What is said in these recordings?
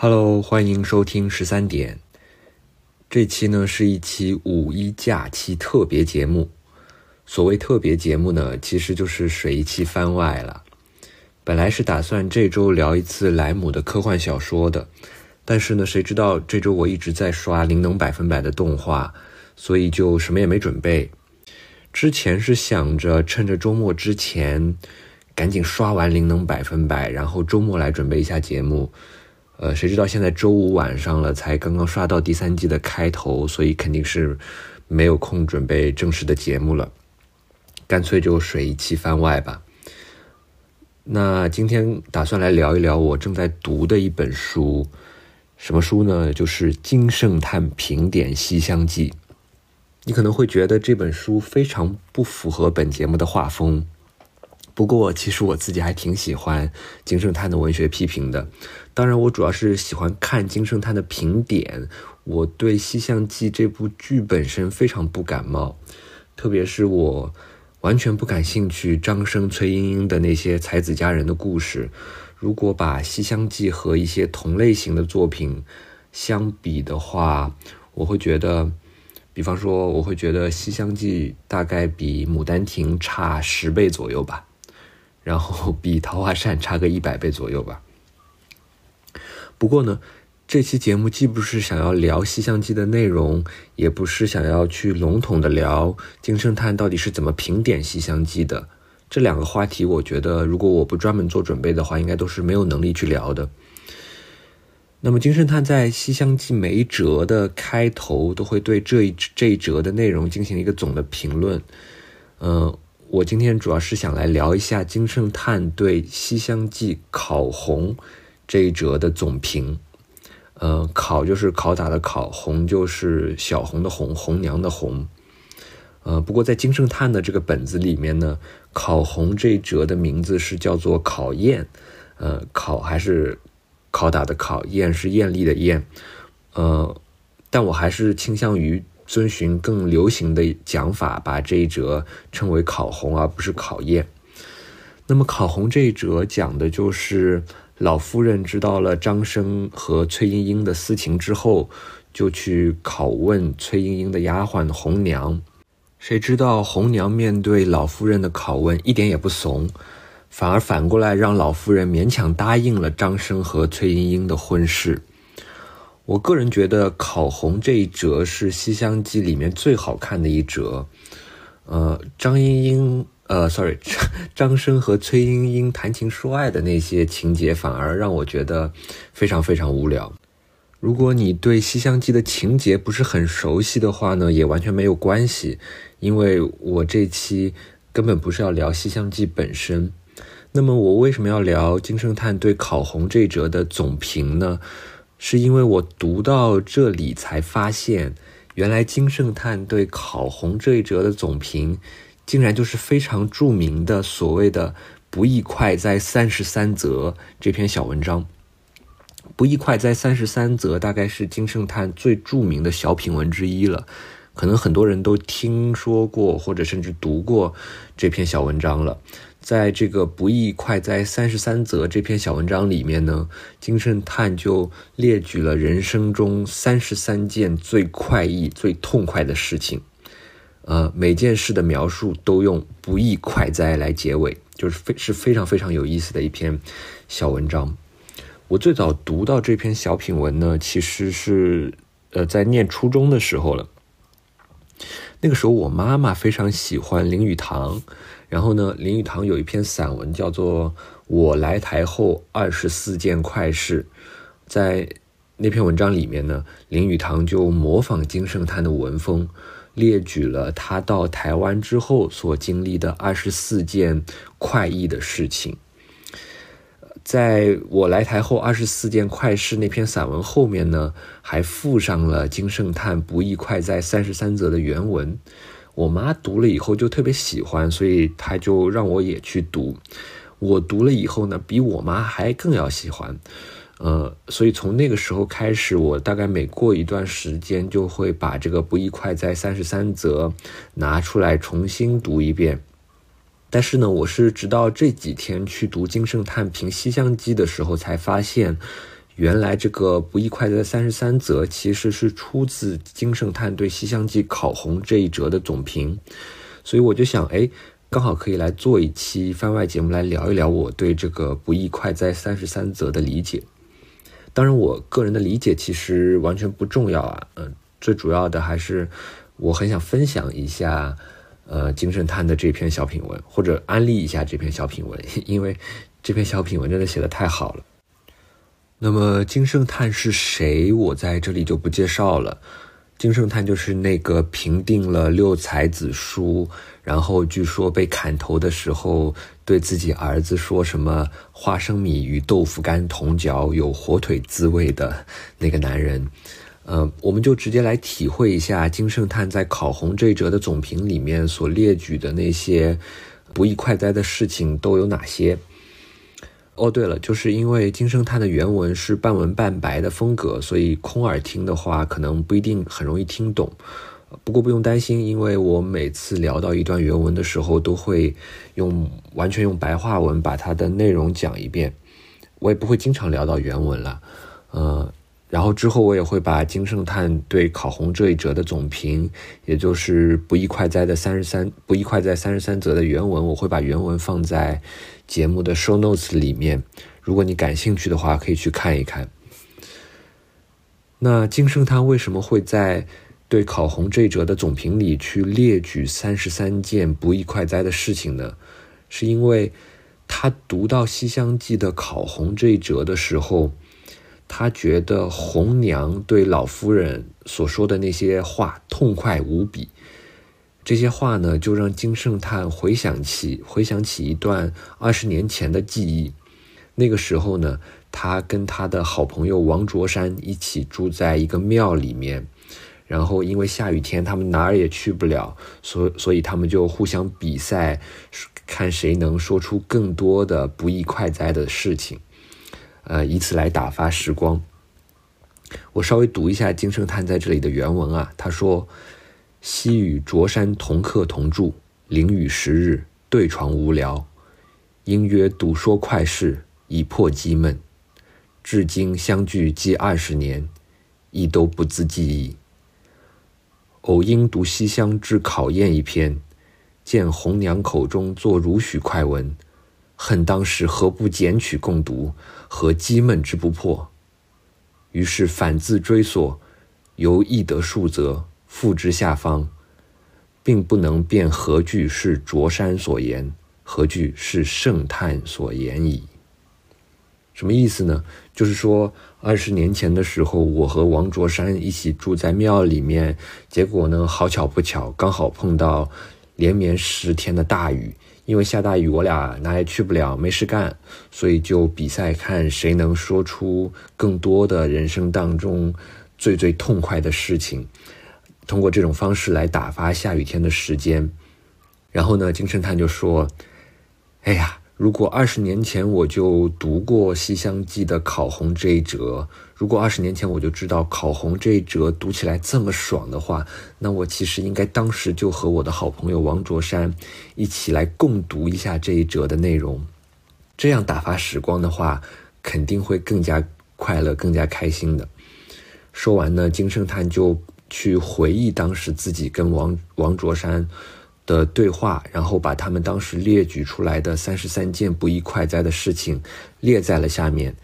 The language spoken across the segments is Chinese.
Hello，欢迎收听十三点。这期呢是一期五一假期特别节目。所谓特别节目呢，其实就是水一期番外了。本来是打算这周聊一次莱姆的科幻小说的，但是呢，谁知道这周我一直在刷《灵能百分百》的动画，所以就什么也没准备。之前是想着趁着周末之前赶紧刷完《灵能百分百》，然后周末来准备一下节目。呃，谁知道现在周五晚上了，才刚刚刷到第三季的开头，所以肯定是没有空准备正式的节目了，干脆就水一期番外吧。那今天打算来聊一聊我正在读的一本书，什么书呢？就是《金圣叹评点西厢记》。你可能会觉得这本书非常不符合本节目的画风。不过，其实我自己还挺喜欢金圣叹的文学批评的。当然，我主要是喜欢看金圣叹的评点。我对《西厢记》这部剧本身非常不感冒，特别是我完全不感兴趣张生、崔莺莺的那些才子佳人的故事。如果把《西厢记》和一些同类型的作品相比的话，我会觉得，比方说，我会觉得《西厢记》大概比《牡丹亭》差十倍左右吧。然后比《桃花扇》差个一百倍左右吧。不过呢，这期节目既不是想要聊《西厢记》的内容，也不是想要去笼统的聊金圣叹到底是怎么评点《西厢记》的。这两个话题，我觉得如果我不专门做准备的话，应该都是没有能力去聊的。那么，金圣叹在《西厢记》每一折的开头都会对这一这一折的内容进行一个总的评论，嗯。我今天主要是想来聊一下金圣叹对《西厢记》考红这一折的总评。呃，考就是拷打的考，红就是小红的红，红娘的红。呃，不过在金圣叹的这个本子里面呢，考红这一折的名字是叫做考验。呃，考还是拷打的考，验是艳丽的艳。呃，但我还是倾向于。遵循更流行的讲法，把这一折称为考红，而不是考验。那么考红这一折讲的就是老夫人知道了张生和崔莺莺的私情之后，就去拷问崔莺莺的丫鬟红娘。谁知道红娘面对老夫人的拷问一点也不怂，反而反过来让老夫人勉强答应了张生和崔莺莺的婚事。我个人觉得考红这一折是《西厢记》里面最好看的一折，呃，张莺莺，呃，sorry，张生和崔莺莺谈情说爱的那些情节反而让我觉得非常非常无聊。如果你对《西厢记》的情节不是很熟悉的话呢，也完全没有关系，因为我这期根本不是要聊《西厢记》本身。那么我为什么要聊金圣叹对考红这一折的总评呢？是因为我读到这里才发现，原来金圣叹对考红这一折的总评，竟然就是非常著名的所谓的“不亦快哉三十三则”这篇小文章。“不亦快哉三十三则”大概是金圣叹最著名的小品文之一了，可能很多人都听说过或者甚至读过这篇小文章了。在这个不亦快哉三十三则这篇小文章里面呢，金圣叹就列举了人生中三十三件最快意、最痛快的事情，呃，每件事的描述都用不亦快哉来结尾，就是非是非常非常有意思的一篇小文章。我最早读到这篇小品文呢，其实是呃在念初中的时候了。那个时候我妈妈非常喜欢林语堂。然后呢，林语堂有一篇散文叫做《我来台后二十四件快事》，在那篇文章里面呢，林语堂就模仿金圣叹的文风，列举了他到台湾之后所经历的二十四件快意的事情。在我来台后二十四件快事那篇散文后面呢，还附上了金圣叹不亦快哉三十三则的原文。我妈读了以后就特别喜欢，所以她就让我也去读。我读了以后呢，比我妈还更要喜欢。呃，所以从那个时候开始，我大概每过一段时间就会把这个《不亦快哉三十三则》拿出来重新读一遍。但是呢，我是直到这几天去读金圣叹评《西厢记》的时候，才发现原来这个不易快哉三十三则其实是出自金圣叹对《西厢记》考红这一折的总评，所以我就想，哎，刚好可以来做一期番外节目来聊一聊我对这个不易快哉三十三则的理解。当然，我个人的理解其实完全不重要啊，嗯，最主要的还是我很想分享一下，呃，金圣叹的这篇小品文，或者安利一下这篇小品文，因为这篇小品文真的写的太好了。那么金圣叹是谁？我在这里就不介绍了。金圣叹就是那个平定了六才子书，然后据说被砍头的时候，对自己儿子说什么“花生米与豆腐干同嚼，有火腿滋味”的那个男人。呃，我们就直接来体会一下金圣叹在考红这一折的总评里面所列举的那些不易快哉的事情都有哪些。哦，对了，就是因为金圣叹的原文是半文半白的风格，所以空耳听的话可能不一定很容易听懂。不过不用担心，因为我每次聊到一段原文的时候，都会用完全用白话文把它的内容讲一遍。我也不会经常聊到原文了，呃。然后之后我也会把金圣叹对考红这一折的总评，也就是不易快哉的三十三不易快哉三十三则的原文，我会把原文放在节目的 show notes 里面。如果你感兴趣的话，可以去看一看。那金圣叹为什么会在对考红这一折的总评里去列举三十三件不易快哉的事情呢？是因为他读到《西厢记》的考红这一折的时候。他觉得红娘对老夫人所说的那些话痛快无比，这些话呢，就让金圣叹回想起回想起一段二十年前的记忆。那个时候呢，他跟他的好朋友王卓山一起住在一个庙里面，然后因为下雨天，他们哪儿也去不了，所所以他们就互相比赛，看谁能说出更多的不易快哉的事情。呃，以此来打发时光。我稍微读一下金圣叹在这里的原文啊，他说：“昔与卓山同客同住，淋雨十日，对床无聊。因约赌说快事，以破积闷。至今相聚既二十年，亦都不自记忆。偶因读西厢之考验一篇，见红娘口中作如许快文。”恨当时何不捡取共读，何积闷之不破？于是反自追索，由易得数则，付之下方，并不能辨何句是卓山所言，何句是圣叹所言矣。什么意思呢？就是说，二十年前的时候，我和王卓山一起住在庙里面，结果呢，好巧不巧，刚好碰到连绵十天的大雨。因为下大雨，我俩哪也去不了，没事干，所以就比赛看谁能说出更多的人生当中最最痛快的事情，通过这种方式来打发下雨天的时间。然后呢，金圣叹就说：“哎呀。”如果二十年前我就读过《西厢记》的考红这一折，如果二十年前我就知道考红这一折读起来这么爽的话，那我其实应该当时就和我的好朋友王卓山一起来共读一下这一折的内容，这样打发时光的话，肯定会更加快乐、更加开心的。说完呢，金圣叹就去回忆当时自己跟王王卓山。的对话，然后把他们当时列举出来的三十三件不易快哉的事情列在了下面。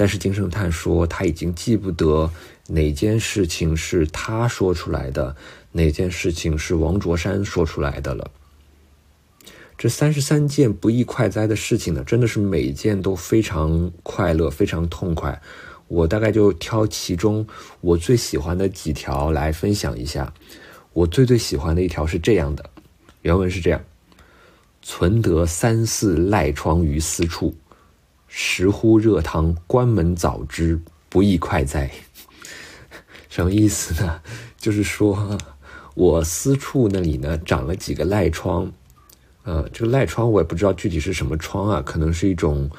但是金圣叹说他已经记不得哪件事情是他说出来的，哪件事情是王卓山说出来的了。这三十三件不易快哉的事情呢，真的是每件都非常快乐，非常痛快。我大概就挑其中我最喜欢的几条来分享一下。我最最喜欢的一条是这样的。原文是这样：“存得三四赖疮于私处，食乎热汤，关门早知，不亦快哉？” 什么意思呢？就是说我私处那里呢长了几个赖疮，呃，这个赖疮我也不知道具体是什么疮啊，可能是一种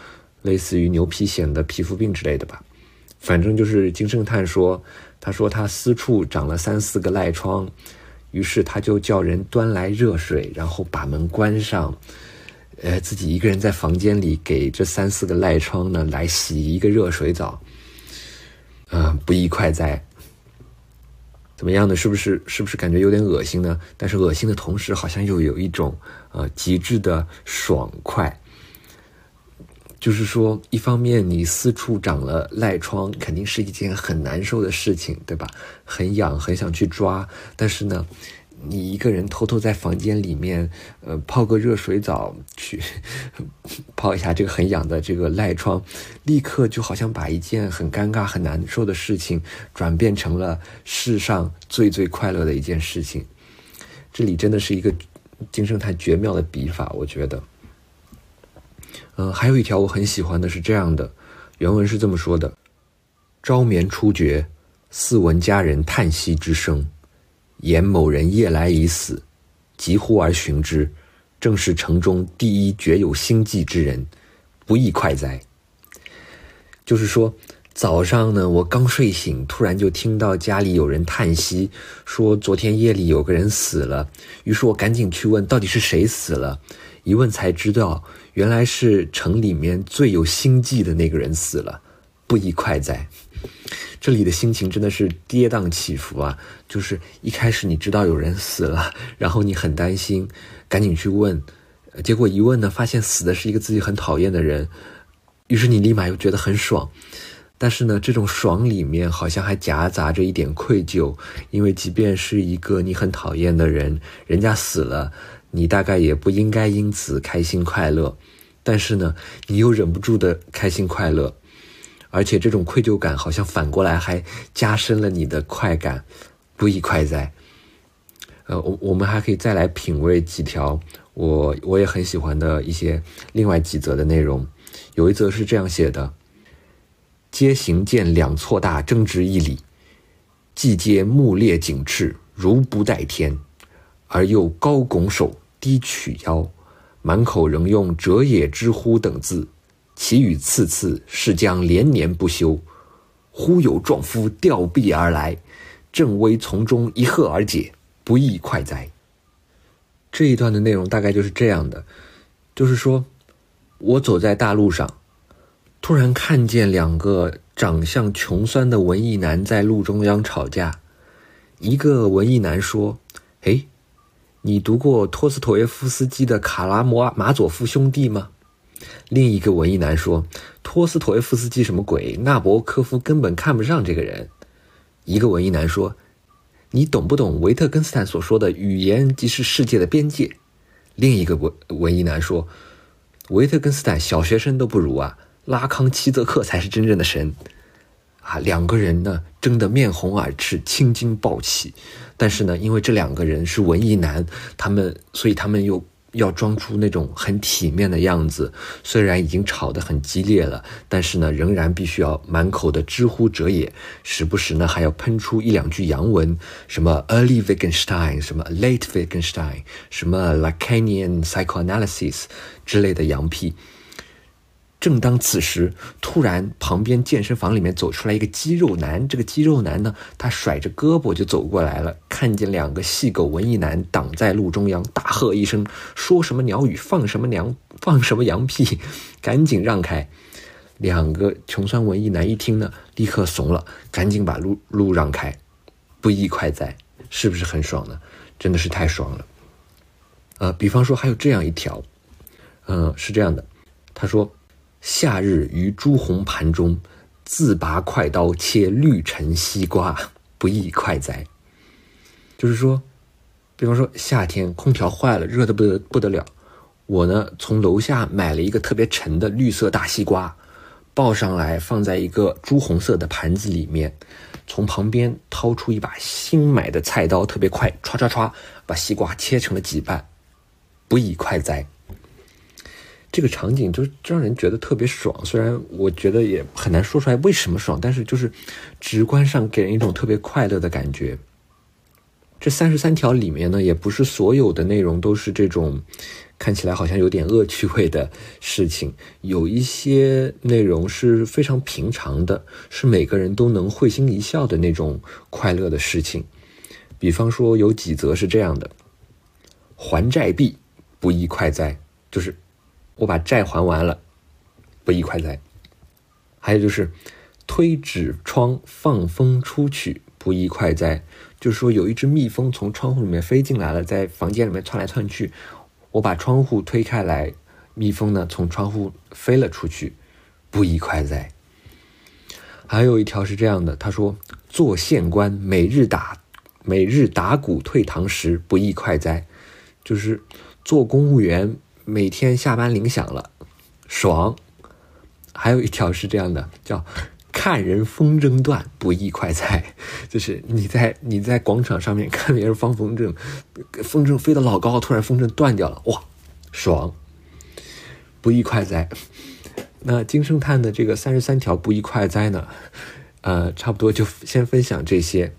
类似于牛皮癣的皮肤病之类的吧。反正就是金圣叹说，他说他私处长了三四个赖疮。于是他就叫人端来热水，然后把门关上，呃，自己一个人在房间里给这三四个赖疮呢来洗一个热水澡。不亦快哉。怎么样呢？是不是是不是感觉有点恶心呢？但是恶心的同时，好像又有一种呃极致的爽快。就是说，一方面你四处长了赖疮，肯定是一件很难受的事情，对吧？很痒，很想去抓。但是呢，你一个人偷偷在房间里面，呃，泡个热水澡，去 泡一下这个很痒的这个赖疮，立刻就好像把一件很尴尬、很难受的事情，转变成了世上最最快乐的一件事情。这里真的是一个金圣叹绝妙的笔法，我觉得。嗯，还有一条我很喜欢的是这样的，原文是这么说的：“朝眠初觉，似闻佳人叹息之声，言某人夜来已死，急呼而寻之，正是城中第一绝有心计之人，不亦快哉？”就是说，早上呢，我刚睡醒，突然就听到家里有人叹息，说昨天夜里有个人死了，于是我赶紧去问，到底是谁死了？一问才知道。原来是城里面最有心计的那个人死了，不亦快哉？这里的心情真的是跌宕起伏啊！就是一开始你知道有人死了，然后你很担心，赶紧去问，结果一问呢，发现死的是一个自己很讨厌的人，于是你立马又觉得很爽，但是呢，这种爽里面好像还夹杂着一点愧疚，因为即便是一个你很讨厌的人，人家死了。你大概也不应该因此开心快乐，但是呢，你又忍不住的开心快乐，而且这种愧疚感好像反过来还加深了你的快感，不亦快哉？呃，我我们还可以再来品味几条我我也很喜欢的一些另外几则的内容，有一则是这样写的：皆行见两错大，争执一里，既皆目列景赤，如不待天，而又高拱手。低曲腰，满口仍用“者也之乎”等字，其语次次是将连年不休。忽有壮夫吊臂而来，正微从中一喝而解，不亦快哉？这一段的内容大概就是这样的，就是说，我走在大路上，突然看见两个长相穷酸的文艺男在路中央吵架。一个文艺男说：“哎。”你读过托斯妥耶夫斯基的《卡拉摩马佐夫兄弟》吗？另一个文艺男说：“托斯妥耶夫斯基什么鬼？纳博科夫根本看不上这个人。”一个文艺男说：“你懂不懂维特根斯坦所说的‘语言即是世界的边界’？”另一个文文艺男说：“维特根斯坦小学生都不如啊，拉康、齐泽克才是真正的神。”啊，两个人呢争得面红耳赤，青筋暴起。但是呢，因为这两个人是文艺男，他们所以他们又要装出那种很体面的样子。虽然已经吵得很激烈了，但是呢，仍然必须要满口的知乎者也，时不时呢还要喷出一两句洋文，什么 early Wittgenstein，什么 late Wittgenstein，什么 Lacanian psychoanalysis 之类的洋屁。正当此时，突然旁边健身房里面走出来一个肌肉男。这个肌肉男呢，他甩着胳膊就走过来了，看见两个细狗文艺男挡在路中央，大喝一声：“说什么鸟语，放什么娘，放什么羊屁，赶紧让开！”两个穷酸文艺男一听呢，立刻怂了，赶紧把路路让开。不亦快哉？是不是很爽呢？真的是太爽了。呃，比方说还有这样一条，嗯，是这样的，他说。夏日于朱红盘中，自拔快刀切绿橙西瓜，不亦快哉？就是说，比方说夏天空调坏了，热的不得不得了，我呢从楼下买了一个特别沉的绿色大西瓜，抱上来放在一个朱红色的盘子里面，从旁边掏出一把新买的菜刀，特别快，唰唰唰，把西瓜切成了几瓣，不亦快哉？这个场景就是让人觉得特别爽，虽然我觉得也很难说出来为什么爽，但是就是直观上给人一种特别快乐的感觉。这三十三条里面呢，也不是所有的内容都是这种看起来好像有点恶趣味的事情，有一些内容是非常平常的，是每个人都能会心一笑的那种快乐的事情。比方说有几则是这样的：还债币，不亦快哉？就是。我把债还完了，不宜快哉？还有就是，推纸窗放风出去，不宜快哉？就是说有一只蜜蜂从窗户里面飞进来了，在房间里面窜来窜去。我把窗户推开来，蜜蜂呢从窗户飞了出去，不宜快哉？还有一条是这样的，他说：“做县官每日打每日打鼓退堂时，不宜快哉？”就是做公务员每天下班铃响了，爽。还有一条是这样的，叫。看人风筝断，不亦快哉？就是你在你在广场上面看别人放风筝，风筝飞得老高，突然风筝断掉了，哇，爽！不亦快哉？那金圣叹的这个三十三条不亦快哉呢？呃，差不多就先分享这些，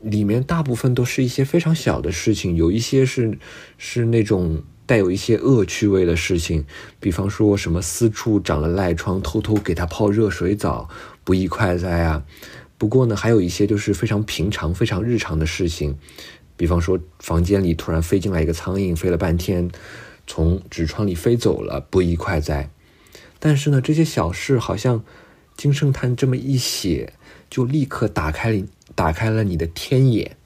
里面大部分都是一些非常小的事情，有一些是是那种。带有一些恶趣味的事情，比方说什么私处长了赖疮，偷偷给他泡热水澡，不宜快哉啊！不过呢，还有一些就是非常平常、非常日常的事情，比方说房间里突然飞进来一个苍蝇，飞了半天，从纸窗里飞走了，不宜快哉？但是呢，这些小事好像金圣叹这么一写，就立刻打开打开了你的天眼。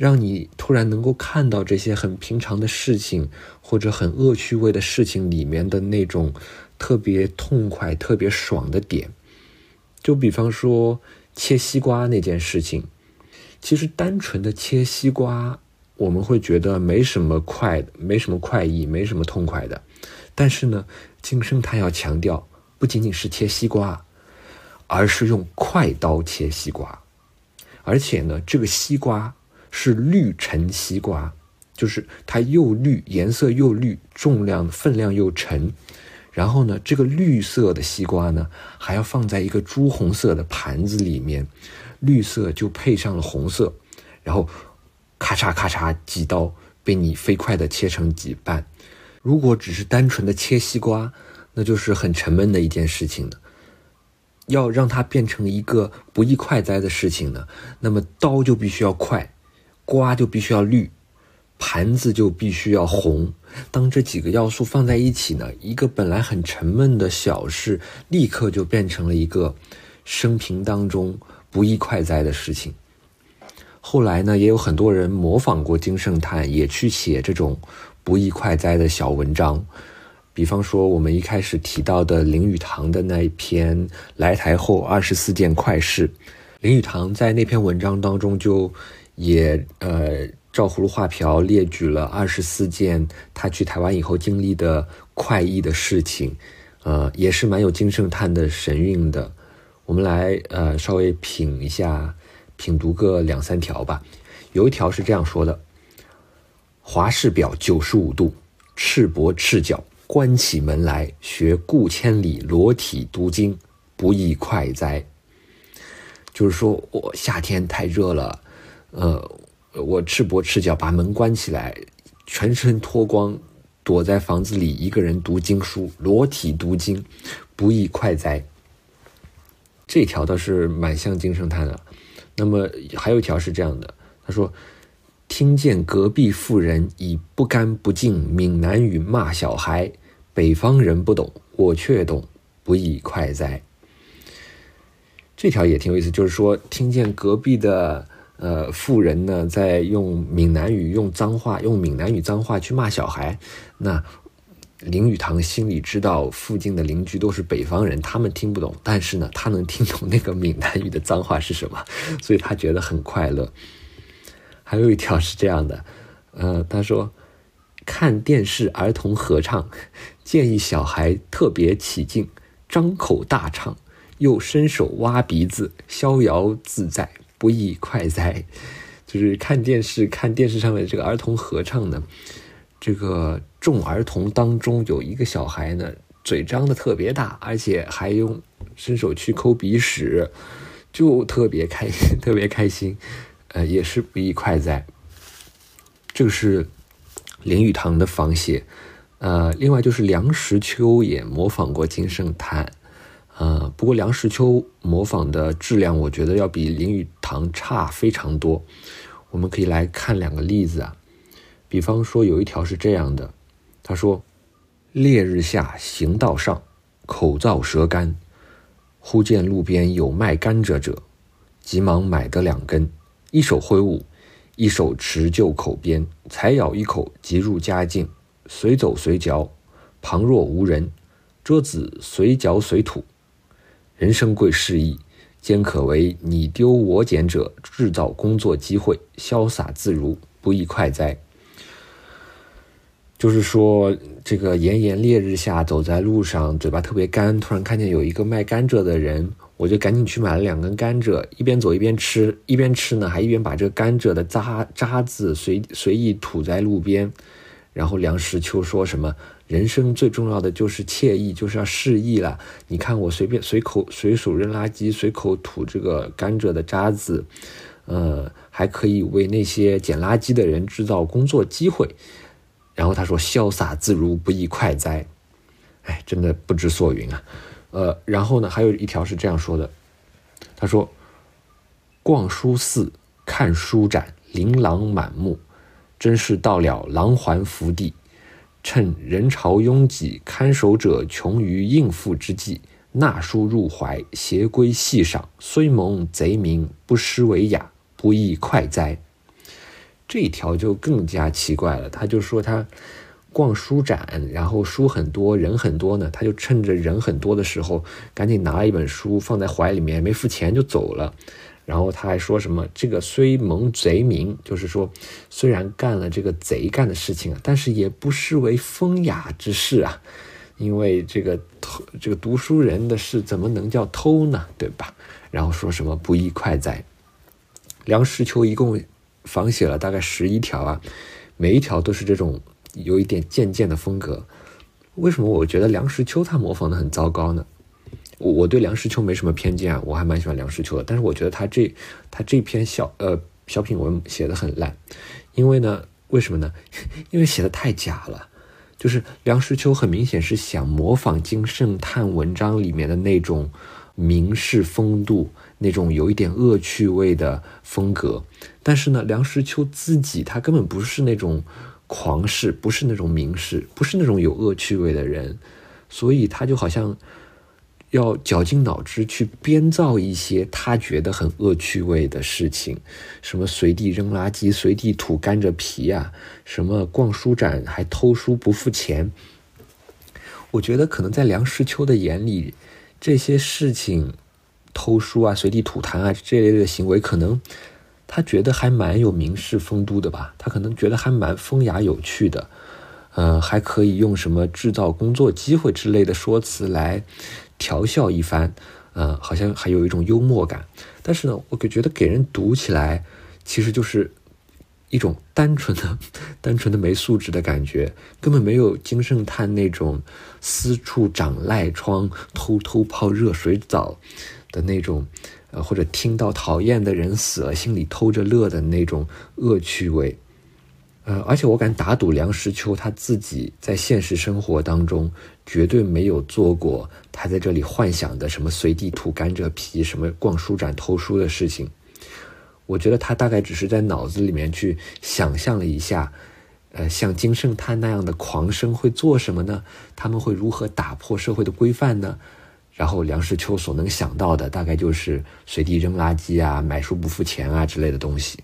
让你突然能够看到这些很平常的事情，或者很恶趣味的事情里面的那种特别痛快、特别爽的点。就比方说切西瓜那件事情，其实单纯的切西瓜，我们会觉得没什么快，没什么快意，没什么痛快的。但是呢，金生他要强调，不仅仅是切西瓜，而是用快刀切西瓜，而且呢，这个西瓜。是绿沉西瓜，就是它又绿，颜色又绿，重量分量又沉。然后呢，这个绿色的西瓜呢，还要放在一个朱红色的盘子里面，绿色就配上了红色，然后咔嚓咔嚓几刀被你飞快的切成几半。如果只是单纯的切西瓜，那就是很沉闷的一件事情了。要让它变成一个不易快哉的事情呢，那么刀就必须要快。瓜就必须要绿，盘子就必须要红。当这几个要素放在一起呢，一个本来很沉闷的小事，立刻就变成了一个生平当中不易快哉的事情。后来呢，也有很多人模仿过金圣叹，也去写这种不易快哉的小文章。比方说，我们一开始提到的林语堂的那一篇《来台后二十四件快事》，林语堂在那篇文章当中就。也呃，照葫芦画瓢列举了二十四件他去台湾以后经历的快意的事情，呃，也是蛮有金圣叹的神韵的。我们来呃稍微品一下，品读个两三条吧。有一条是这样说的：华氏表九十五度，赤膊赤脚关起门来学顾千里裸体读经，不亦快哉？就是说我夏天太热了。呃，我赤膊赤脚把门关起来，全身脱光，躲在房子里一个人读经书，裸体读经，不亦快哉？这条倒是蛮像金圣叹的。那么还有一条是这样的，他说：“听见隔壁妇人以不干不净闽南语骂小孩，北方人不懂，我却懂，不亦快哉？”这条也挺有意思，就是说听见隔壁的。呃，富人呢在用闽南语、用脏话、用闽南语脏话去骂小孩。那林语堂心里知道，附近的邻居都是北方人，他们听不懂，但是呢，他能听懂那个闽南语的脏话是什么，所以他觉得很快乐。还有一条是这样的，呃，他说看电视儿童合唱，建议小孩特别起劲，张口大唱，又伸手挖鼻子，逍遥自在。不亦快哉？就是看电视，看电视上面这个儿童合唱呢，这个众儿童当中有一个小孩呢，嘴张的特别大，而且还用伸手去抠鼻屎，就特别开心，特别开心，呃，也是不亦快哉。这个是林语堂的仿写，呃，另外就是梁实秋也模仿过金圣叹。呃，不过梁实秋模仿的质量，我觉得要比林语堂差非常多。我们可以来看两个例子啊，比方说有一条是这样的，他说：“烈日下行道上，口燥舌干，忽见路边有卖甘蔗者，急忙买得两根，一手挥舞，一手持就口边，才咬一口，即入佳境，随走随嚼，旁若无人，桌子随嚼随吐，人生贵适意，兼可为你丢我捡者制造工作机会，潇洒自如，不亦快哉！就是说，这个炎炎烈日下走在路上，嘴巴特别干，突然看见有一个卖甘蔗的人，我就赶紧去买了两根甘蔗，一边走一边吃，一边吃呢，还一边把这个甘蔗的渣渣子随随意吐在路边。然后梁实秋说什么：“人生最重要的就是惬意，就是要适意了。你看我随便随口随手扔垃圾，随口吐这个甘蔗的渣子，呃，还可以为那些捡垃圾的人制造工作机会。”然后他说：“潇洒自如，不亦快哉？”哎，真的不知所云啊。呃，然后呢，还有一条是这样说的：“他说，逛书寺，看书展，琳琅满目，真是到了狼环福地。趁人潮拥挤，看守者穷于应付之际，纳书入怀，携归细赏，虽蒙贼名，不失为雅，不亦快哉？”这一条就更加奇怪了，他就说他逛书展，然后书很多人很多呢，他就趁着人很多的时候，赶紧拿了一本书放在怀里面，没付钱就走了。然后他还说什么这个虽蒙贼名，就是说虽然干了这个贼干的事情啊，但是也不失为风雅之事啊，因为这个偷这个读书人的事怎么能叫偷呢？对吧？然后说什么不亦快哉？梁实秋一共。仿写了大概十一条啊，每一条都是这种有一点渐渐的风格。为什么我觉得梁实秋他模仿的很糟糕呢？我我对梁实秋没什么偏见，我还蛮喜欢梁实秋的。但是我觉得他这他这篇小呃小品文写的很烂，因为呢，为什么呢？因为写的太假了。就是梁实秋很明显是想模仿金圣叹文章里面的那种名士风度。那种有一点恶趣味的风格，但是呢，梁实秋自己他根本不是那种狂士，不是那种名士，不是那种有恶趣味的人，所以他就好像要绞尽脑汁去编造一些他觉得很恶趣味的事情，什么随地扔垃圾、随地吐甘蔗皮啊，什么逛书展还偷书不付钱。我觉得可能在梁实秋的眼里，这些事情。偷书啊，随地吐痰啊，这类的行为，可能他觉得还蛮有名士风度的吧？他可能觉得还蛮风雅有趣的，呃，还可以用什么制造工作机会之类的说辞来调笑一番，呃，好像还有一种幽默感。但是呢，我就觉得给人读起来，其实就是一种单纯的、单纯的没素质的感觉，根本没有金圣叹那种私处长赖疮、偷偷泡热水澡。的那种，呃，或者听到讨厌的人死了，心里偷着乐的那种恶趣味，呃，而且我敢打赌，梁实秋他自己在现实生活当中绝对没有做过他在这里幻想的什么随地吐甘蔗皮、什么逛书展偷书的事情。我觉得他大概只是在脑子里面去想象了一下，呃，像金圣叹那样的狂生会做什么呢？他们会如何打破社会的规范呢？然后梁实秋所能想到的大概就是随地扔垃圾啊、买书不付钱啊之类的东西。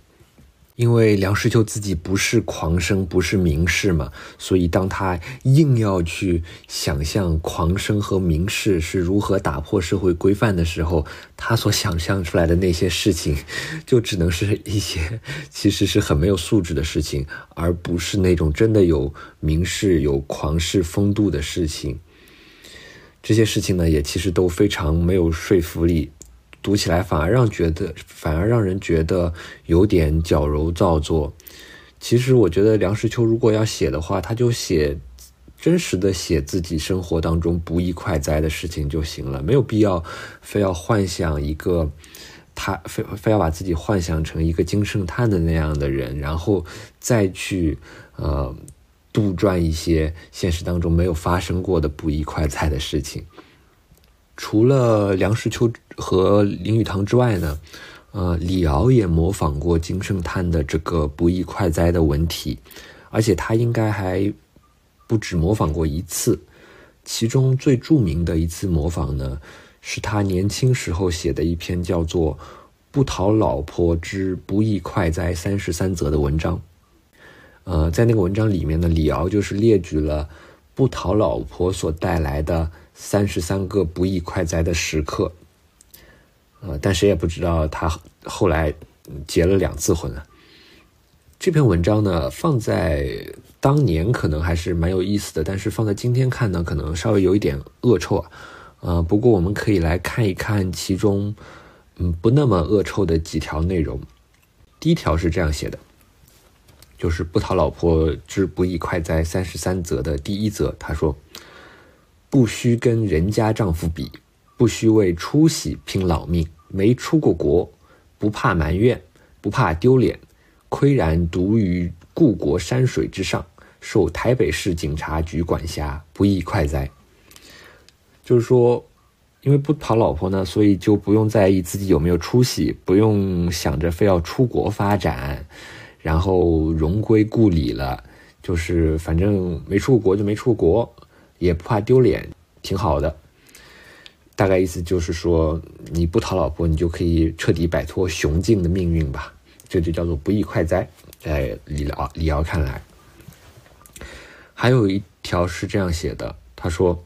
因为梁实秋自己不是狂生，不是名士嘛，所以当他硬要去想象狂生和名士是如何打破社会规范的时候，他所想象出来的那些事情，就只能是一些其实是很没有素质的事情，而不是那种真的有名士、有狂士风度的事情。这些事情呢，也其实都非常没有说服力，读起来反而让觉得，反而让人觉得有点矫揉造作。其实我觉得梁实秋如果要写的话，他就写真实的写自己生活当中不易快哉的事情就行了，没有必要非要幻想一个他非非要把自己幻想成一个金圣叹的那样的人，然后再去呃。杜撰一些现实当中没有发生过的不愉快哉的事情。除了梁实秋和林语堂之外呢，呃，李敖也模仿过金圣叹的这个不易快哉的文体，而且他应该还不止模仿过一次。其中最著名的一次模仿呢，是他年轻时候写的一篇叫做《不讨老婆之不亦快哉三十三则》的文章。呃，在那个文章里面呢，李敖就是列举了不讨老婆所带来的三十三个不易快哉的时刻。呃，但谁也不知道他后来结了两次婚啊。这篇文章呢，放在当年可能还是蛮有意思的，但是放在今天看呢，可能稍微有一点恶臭啊。呃，不过我们可以来看一看其中，嗯，不那么恶臭的几条内容。第一条是这样写的。就是不讨老婆之不亦快哉三十三则的第一则，他说：“不需跟人家丈夫比，不需为出息拼老命。没出过国，不怕埋怨，不怕丢脸。岿然独于故国山水之上，受台北市警察局管辖，不亦快哉？”就是说，因为不讨老婆呢，所以就不用在意自己有没有出息，不用想着非要出国发展。然后荣归故里了，就是反正没出过国就没出过国，也不怕丢脸，挺好的。大概意思就是说，你不讨老婆，你就可以彻底摆脱雄竞的命运吧。这就叫做不亦快哉。在李敖李敖看来，还有一条是这样写的，他说，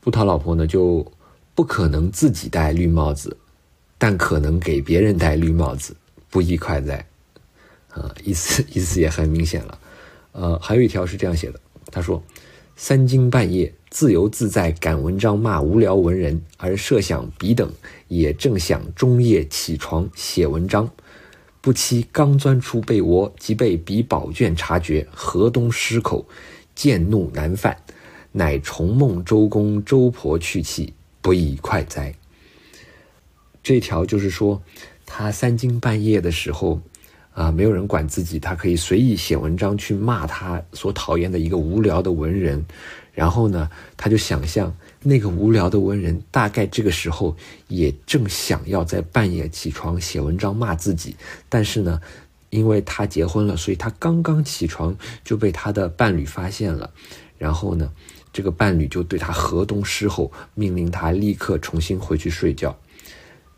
不讨老婆呢，就不可能自己戴绿帽子，但可能给别人戴绿帽子，不亦快哉。啊，意思意思也很明显了，呃，还有一条是这样写的，他说：“三更半夜自由自在赶文章骂无聊文人，而设想彼等也正想中夜起床写文章，不期刚钻出被窝，即被彼宝卷察觉，河东失口，渐怒难犯，乃重梦周公周婆去气，不亦快哉？”这条就是说，他三更半夜的时候。啊，没有人管自己，他可以随意写文章去骂他所讨厌的一个无聊的文人，然后呢，他就想象那个无聊的文人大概这个时候也正想要在半夜起床写文章骂自己，但是呢，因为他结婚了，所以他刚刚起床就被他的伴侣发现了，然后呢，这个伴侣就对他河东狮吼，命令他立刻重新回去睡觉。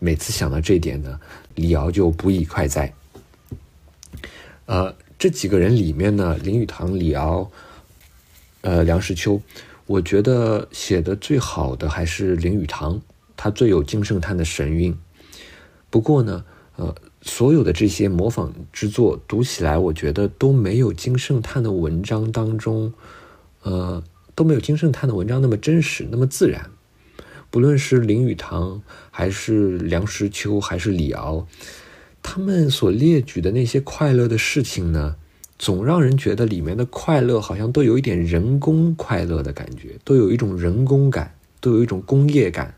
每次想到这点呢，李敖就不亦快哉。呃，这几个人里面呢，林语堂、李敖，呃，梁实秋，我觉得写的最好的还是林语堂，他最有金圣叹的神韵。不过呢，呃，所有的这些模仿之作读起来，我觉得都没有金圣叹的文章当中，呃，都没有金圣叹的文章那么真实，那么自然。不论是林语堂，还是梁实秋，还是李敖。他们所列举的那些快乐的事情呢，总让人觉得里面的快乐好像都有一点人工快乐的感觉，都有一种人工感，都有一种工业感，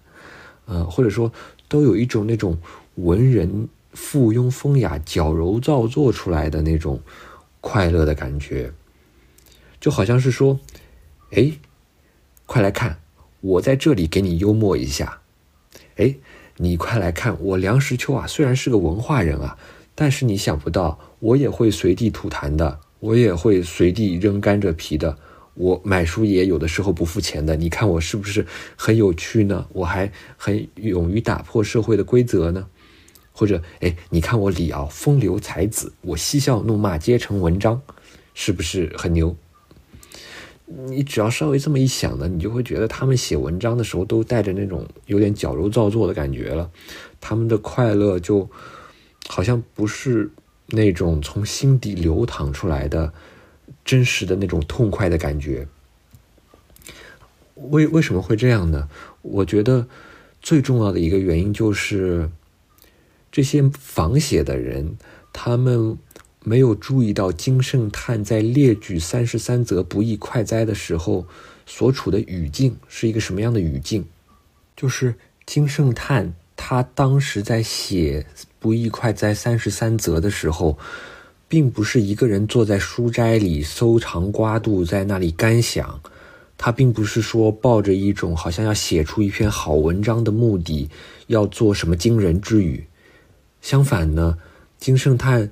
呃，或者说都有一种那种文人附庸风雅、矫揉造作出来的那种快乐的感觉，就好像是说，哎，快来看，我在这里给你幽默一下，哎。你快来看，我梁实秋啊，虽然是个文化人啊，但是你想不到，我也会随地吐痰的，我也会随地扔甘蔗皮的，我买书也有的时候不付钱的。你看我是不是很有趣呢？我还很勇于打破社会的规则呢。或者，哎，你看我李敖风流才子，我嬉笑怒骂皆成文章，是不是很牛？你只要稍微这么一想呢，你就会觉得他们写文章的时候都带着那种有点矫揉造作的感觉了。他们的快乐就好像不是那种从心底流淌出来的真实的那种痛快的感觉。为为什么会这样呢？我觉得最重要的一个原因就是这些仿写的人，他们。没有注意到金圣叹在列举三十三则不亦快哉的时候所处的语境是一个什么样的语境？就是金圣叹他当时在写不亦快哉三十三则的时候，并不是一个人坐在书斋里搜肠刮肚在那里干想，他并不是说抱着一种好像要写出一篇好文章的目的，要做什么惊人之语。相反呢，金圣叹。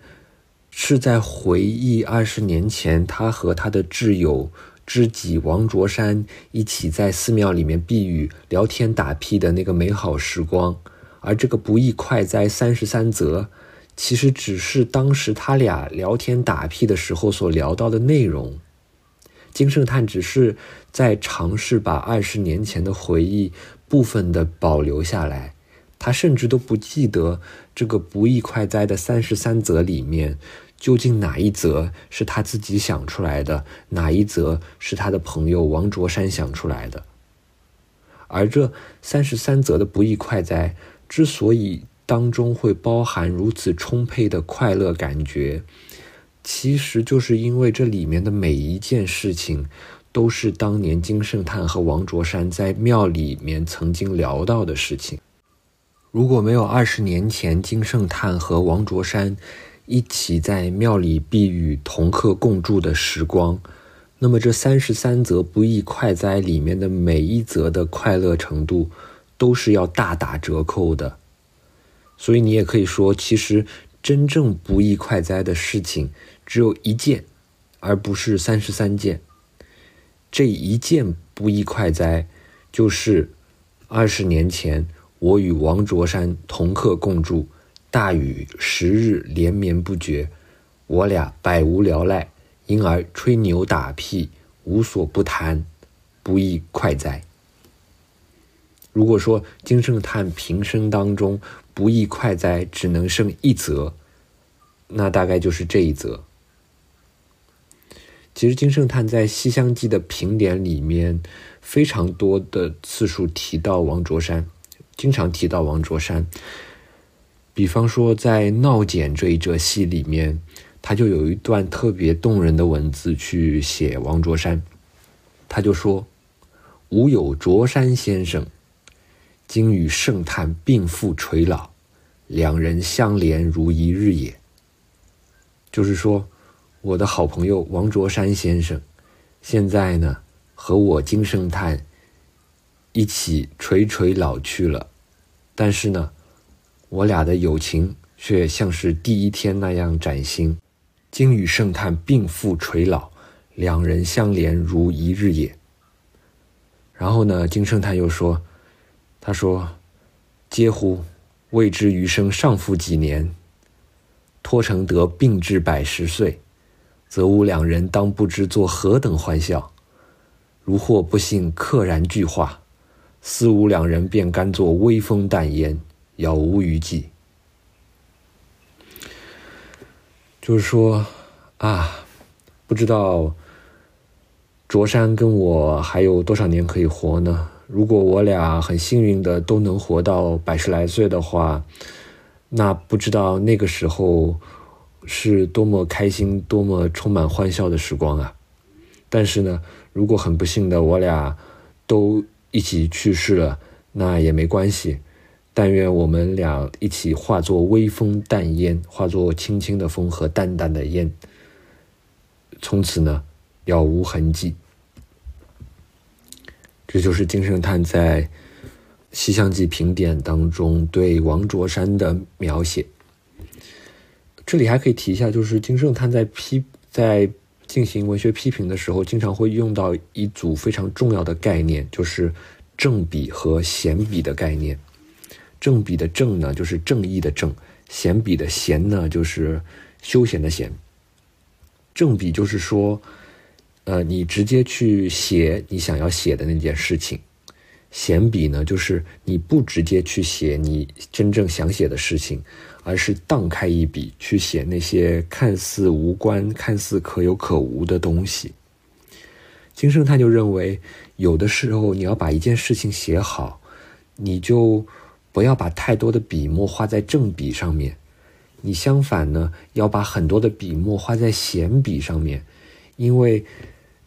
是在回忆二十年前他和他的挚友知己王卓山一起在寺庙里面避雨、聊天打屁的那个美好时光，而这个不义快哉三十三则，其实只是当时他俩聊天打屁的时候所聊到的内容。金圣叹只是在尝试把二十年前的回忆部分的保留下来，他甚至都不记得这个不义快哉的三十三则里面。究竟哪一则是他自己想出来的，哪一则是他的朋友王卓山想出来的？而这三十三则的不易快哉之所以当中会包含如此充沛的快乐感觉，其实就是因为这里面的每一件事情，都是当年金圣叹和王卓山在庙里面曾经聊到的事情。如果没有二十年前金圣叹和王卓山，一起在庙里避雨、同客共住的时光，那么这三十三则不易快哉里面的每一则的快乐程度，都是要大打折扣的。所以你也可以说，其实真正不易快哉的事情只有一件，而不是三十三件。这一件不易快哉，就是二十年前我与王卓山同客共住。大雨十日连绵不绝，我俩百无聊赖，因而吹牛打屁，无所不谈，不亦快哉？如果说金圣叹平生当中不亦快哉只能剩一则，那大概就是这一则。其实金圣叹在《西厢记》的评点里面，非常多的次数提到王卓山，经常提到王卓山。比方说，在《闹简》这一折戏里面，他就有一段特别动人的文字去写王卓山。他就说：“吾有卓山先生，今与圣叹并复垂老，两人相连如一日也。”就是说，我的好朋友王卓山先生，现在呢和我金圣叹一起垂垂老去了，但是呢。我俩的友情却像是第一天那样崭新。今与圣叹并复垂老，两人相连如一日也。然后呢，金圣叹又说：“他说，嗟乎，未知余生尚复几年？托承得病至百十岁，则吾两人当不知作何等欢笑。如或不幸溘然俱化，思吾两人便甘作微风淡烟。”杳无余迹，就是说啊，不知道卓山跟我还有多少年可以活呢？如果我俩很幸运的都能活到百十来岁的话，那不知道那个时候是多么开心、多么充满欢笑的时光啊！但是呢，如果很不幸的我俩都一起去世了，那也没关系。但愿我们俩一起化作微风淡烟，化作轻轻的风和淡淡的烟，从此呢杳无痕迹。这就是金圣叹在《西厢记》评点当中对王卓山的描写。这里还可以提一下，就是金圣叹在批在进行文学批评的时候，经常会用到一组非常重要的概念，就是正比和闲比的概念。正比的正呢，就是正义的正；闲比的闲呢，就是休闲的闲。正比就是说，呃，你直接去写你想要写的那件事情；闲比呢，就是你不直接去写你真正想写的事情，而是荡开一笔去写那些看似无关、看似可有可无的东西。金圣叹就认为，有的时候你要把一件事情写好，你就。不要把太多的笔墨画在正笔上面，你相反呢，要把很多的笔墨画在闲笔上面，因为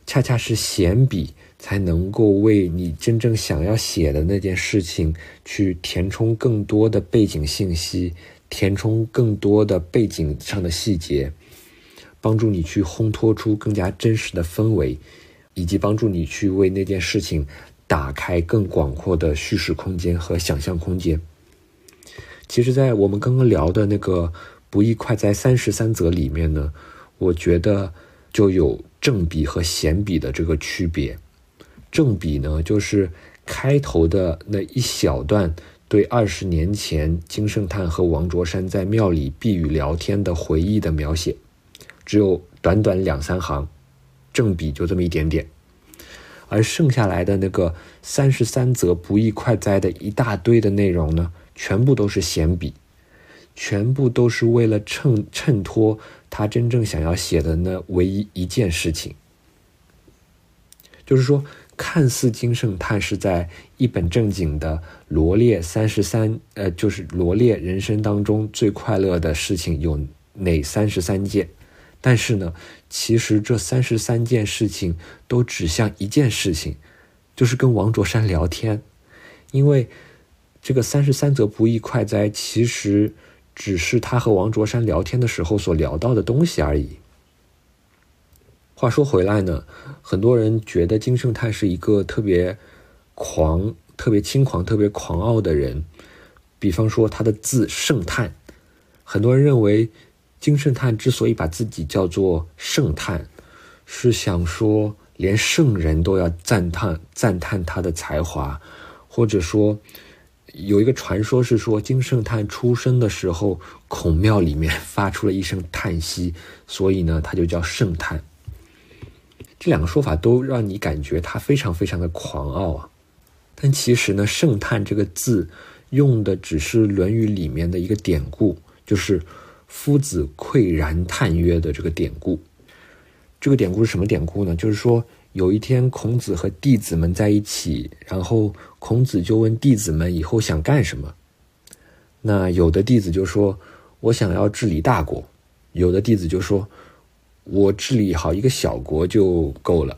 恰恰是闲笔才能够为你真正想要写的那件事情去填充更多的背景信息，填充更多的背景上的细节，帮助你去烘托出更加真实的氛围，以及帮助你去为那件事情。打开更广阔的叙事空间和想象空间。其实，在我们刚刚聊的那个“不易快哉三十三则”里面呢，我觉得就有正比和闲比的这个区别。正比呢，就是开头的那一小段对二十年前金圣叹和王卓山在庙里避雨聊天的回忆的描写，只有短短两三行，正比就这么一点点。而剩下来的那个三十三则不易快哉的一大堆的内容呢，全部都是闲笔，全部都是为了衬衬托他真正想要写的那唯一一件事情，就是说。看似金圣叹是在一本正经的罗列三十三，呃，就是罗列人生当中最快乐的事情有哪三十三件，但是呢，其实这三十三件事情都指向一件事情，就是跟王卓山聊天，因为这个三十三则不易快哉，其实只是他和王卓山聊天的时候所聊到的东西而已。话说回来呢，很多人觉得金圣叹是一个特别狂、特别轻狂、特别狂傲的人。比方说他的字“圣叹”，很多人认为金圣叹之所以把自己叫做“圣叹”，是想说连圣人都要赞叹赞叹他的才华，或者说有一个传说是说金圣叹出生的时候孔庙里面发出了一声叹息，所以呢他就叫圣叹。这两个说法都让你感觉他非常非常的狂傲啊，但其实呢，“圣叹”这个字用的只是《论语》里面的一个典故，就是“夫子喟然叹曰”的这个典故。这个典故是什么典故呢？就是说有一天孔子和弟子们在一起，然后孔子就问弟子们以后想干什么。那有的弟子就说：“我想要治理大国。”有的弟子就说。我治理好一个小国就够了。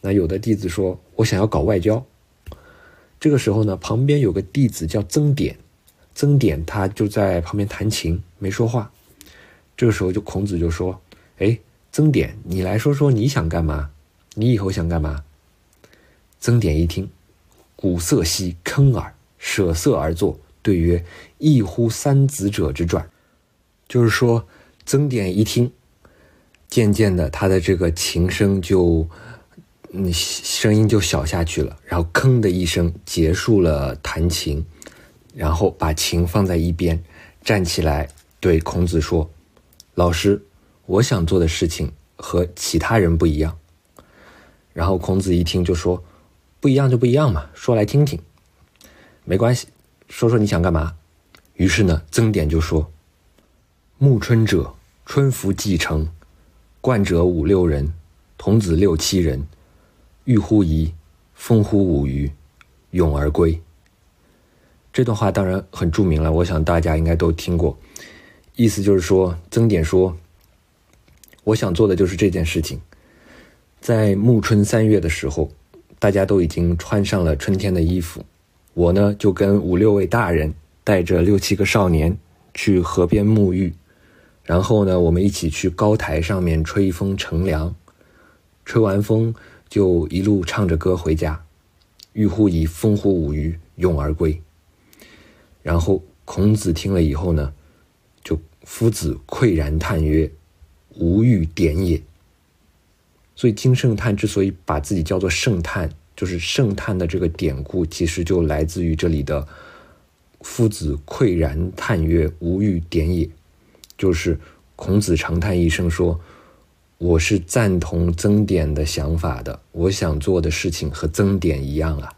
那有的弟子说：“我想要搞外交。”这个时候呢，旁边有个弟子叫曾点，曾点他就在旁边弹琴，没说话。这个时候，就孔子就说：“哎，曾点，你来说说你想干嘛？你以后想干嘛？”曾点一听，鼓瑟兮坑耳，舍色而作，对曰：“异乎三子者之传。”就是说，曾点一听。渐渐的，他的这个琴声就，嗯，声音就小下去了。然后，吭的一声结束了弹琴，然后把琴放在一边，站起来对孔子说：“老师，我想做的事情和其他人不一样。”然后孔子一听就说：“不一样就不一样嘛，说来听听。”没关系，说说你想干嘛。于是呢，曾点就说：“暮春者，春服既成。”冠者五六人，童子六七人，欲乎沂，风乎舞雩，咏而归。这段话当然很著名了，我想大家应该都听过。意思就是说，曾点说：“我想做的就是这件事情。在暮春三月的时候，大家都已经穿上了春天的衣服，我呢就跟五六位大人带着六七个少年去河边沐浴。”然后呢，我们一起去高台上面吹风乘凉，吹完风就一路唱着歌回家，欲乎以，风乎舞雩，咏而归。然后孔子听了以后呢，夫子喟然叹曰：“吾欲点也。”所以金圣叹之所以把自己叫做圣叹，就是圣叹的这个典故，其实就来自于这里的“夫子喟然叹曰：吾欲点也。”就是孔子长叹一声说：“我是赞同曾点的想法的，我想做的事情和曾点一样啊。”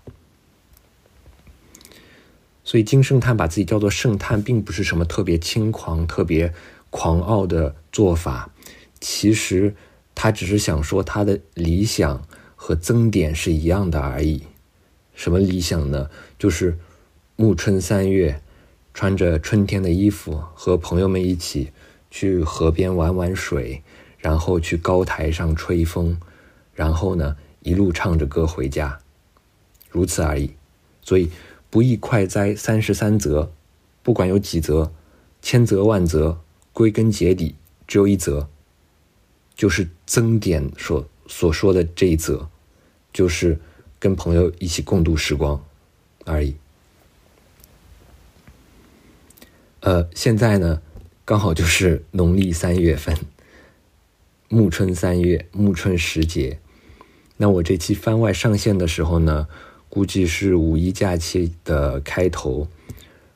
所以金圣叹把自己叫做圣叹，并不是什么特别轻狂、特别狂傲的做法。其实他只是想说，他的理想和曾点是一样的而已。什么理想呢？就是暮春三月。穿着春天的衣服，和朋友们一起去河边玩玩水，然后去高台上吹风，然后呢，一路唱着歌回家，如此而已。所以，不亦快哉三十三则，不管有几则，千则万则，归根结底只有一则，就是曾点所所说的这一则，就是跟朋友一起共度时光而已。呃，现在呢，刚好就是农历三月份，暮春三月，暮春时节。那我这期番外上线的时候呢，估计是五一假期的开头。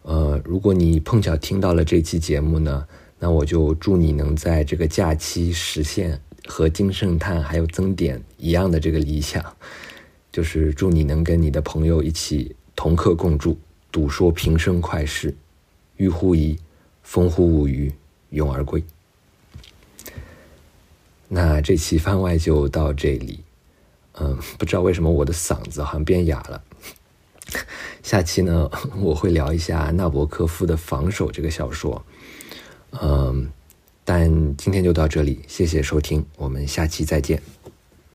呃，如果你碰巧听到了这期节目呢，那我就祝你能在这个假期实现和金圣叹还有曾点一样的这个理想，就是祝你能跟你的朋友一起同客共住，赌说平生快事，欲乎沂，风乎舞雩，咏而归。那这期番外就到这里。嗯，不知道为什么我的嗓子好像变哑了。下期呢，我会聊一下纳博科夫的《防守》这个小说。嗯，但今天就到这里，谢谢收听，我们下期再见。